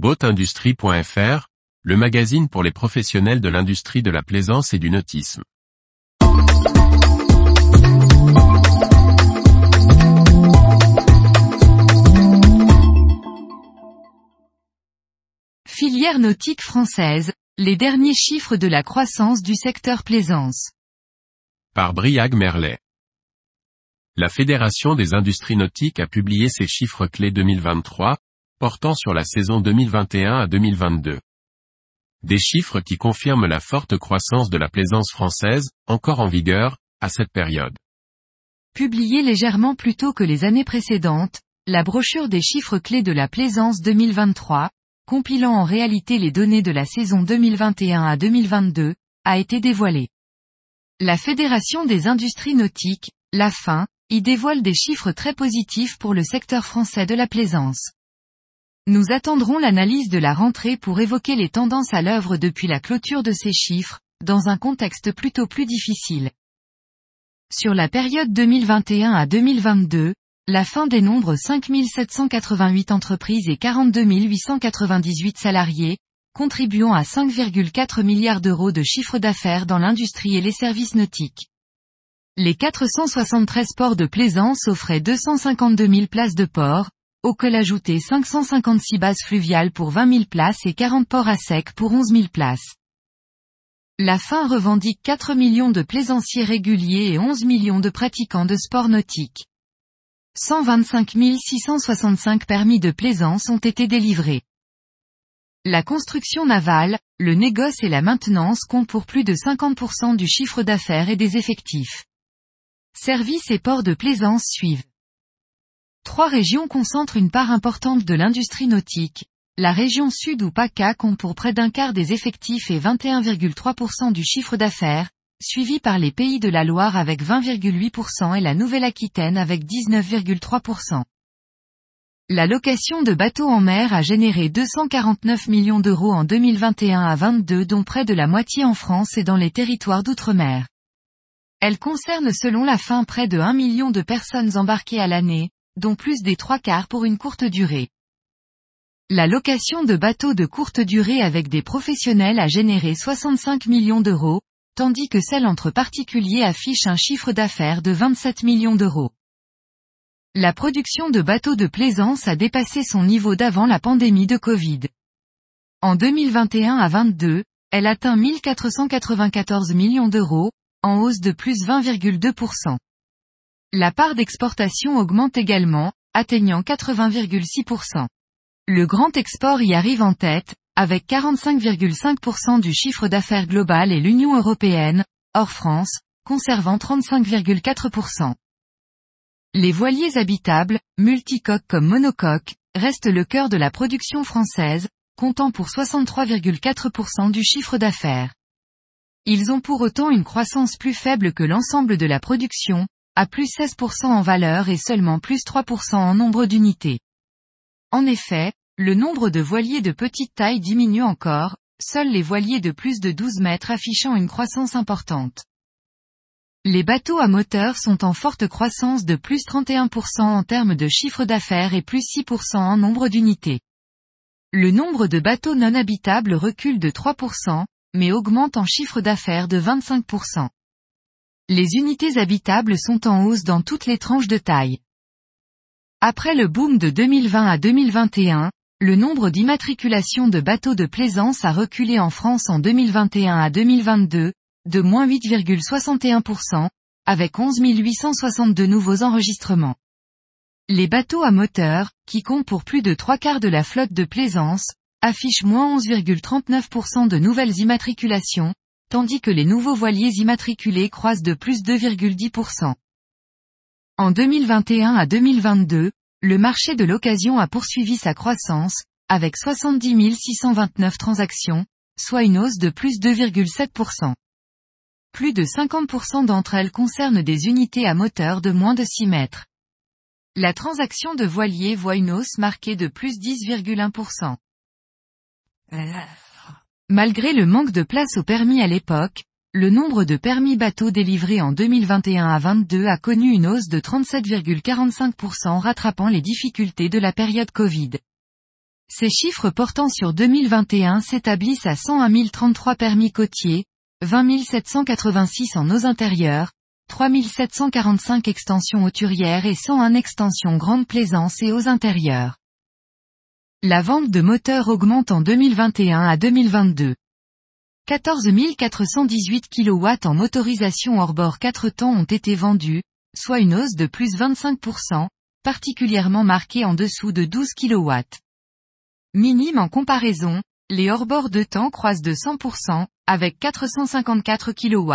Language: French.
Boatindustrie.fr, le magazine pour les professionnels de l'industrie de la plaisance et du nautisme. Filière nautique française, les derniers chiffres de la croissance du secteur plaisance. Par Briag Merlet. La Fédération des industries nautiques a publié ses chiffres clés 2023, portant sur la saison 2021 à 2022. Des chiffres qui confirment la forte croissance de la plaisance française, encore en vigueur, à cette période. Publiée légèrement plus tôt que les années précédentes, la brochure des chiffres clés de la plaisance 2023, compilant en réalité les données de la saison 2021 à 2022, a été dévoilée. La Fédération des industries nautiques, la FIN, y dévoile des chiffres très positifs pour le secteur français de la plaisance. Nous attendrons l'analyse de la rentrée pour évoquer les tendances à l'œuvre depuis la clôture de ces chiffres, dans un contexte plutôt plus difficile. Sur la période 2021 à 2022, la fin dénombre 5788 entreprises et 42 898 salariés, contribuant à 5,4 milliards d'euros de chiffre d'affaires dans l'industrie et les services nautiques. Les 473 ports de plaisance offraient 252 000 places de port, auquel ajouter 556 bases fluviales pour 20 000 places et 40 ports à sec pour 11 000 places. La fin revendique 4 millions de plaisanciers réguliers et 11 millions de pratiquants de sport nautique. 125 665 permis de plaisance ont été délivrés. La construction navale, le négoce et la maintenance comptent pour plus de 50% du chiffre d'affaires et des effectifs. Services et ports de plaisance suivent. Trois régions concentrent une part importante de l'industrie nautique. La région sud ou PACA compte pour près d'un quart des effectifs et 21,3% du chiffre d'affaires, suivi par les pays de la Loire avec 20,8% et la Nouvelle-Aquitaine avec 19,3%. La location de bateaux en mer a généré 249 millions d'euros en 2021 à 22 dont près de la moitié en France et dans les territoires d'outre-mer. Elle concerne selon la fin près de 1 million de personnes embarquées à l'année, dont plus des trois quarts pour une courte durée. La location de bateaux de courte durée avec des professionnels a généré 65 millions d'euros, tandis que celle entre particuliers affiche un chiffre d'affaires de 27 millions d'euros. La production de bateaux de plaisance a dépassé son niveau d'avant la pandémie de Covid. En 2021 à 22, elle atteint 1494 millions d'euros, en hausse de plus 20,2%. La part d'exportation augmente également, atteignant 80,6%. Le grand export y arrive en tête, avec 45,5% du chiffre d'affaires global et l'Union européenne, hors France, conservant 35,4%. Les voiliers habitables, multicoques comme monocoques, restent le cœur de la production française, comptant pour 63,4% du chiffre d'affaires. Ils ont pour autant une croissance plus faible que l'ensemble de la production, à plus 16% en valeur et seulement plus 3% en nombre d'unités. En effet, le nombre de voiliers de petite taille diminue encore, seuls les voiliers de plus de 12 mètres affichant une croissance importante. Les bateaux à moteur sont en forte croissance de plus 31% en termes de chiffre d'affaires et plus 6% en nombre d'unités. Le nombre de bateaux non habitables recule de 3%, mais augmente en chiffre d'affaires de 25%. Les unités habitables sont en hausse dans toutes les tranches de taille. Après le boom de 2020 à 2021, le nombre d'immatriculations de bateaux de plaisance a reculé en France en 2021 à 2022, de moins 8,61%, avec 11 862 nouveaux enregistrements. Les bateaux à moteur, qui comptent pour plus de trois quarts de la flotte de plaisance, affichent moins 11,39% de nouvelles immatriculations, tandis que les nouveaux voiliers immatriculés croissent de plus 2,10%. En 2021 à 2022, le marché de l'occasion a poursuivi sa croissance, avec 70 629 transactions, soit une hausse de plus 2,7%. Plus de 50% d'entre elles concernent des unités à moteur de moins de 6 mètres. La transaction de voilier voit une hausse marquée de plus 10,1%. Malgré le manque de place au permis à l'époque, le nombre de permis bateaux délivrés en 2021 à 22 a connu une hausse de 37,45% rattrapant les difficultés de la période Covid. Ces chiffres portant sur 2021 s'établissent à 101 033 permis côtiers, 20 786 en eaux intérieures, 3 745 extensions hauturières et 101 extensions grande plaisance et eaux intérieures. La vente de moteurs augmente en 2021 à 2022. 14 418 kW en motorisation hors-bord 4 temps ont été vendus, soit une hausse de plus 25%, particulièrement marquée en dessous de 12 kW. Minime en comparaison, les hors-bords de temps croisent de 100%, avec 454 kW.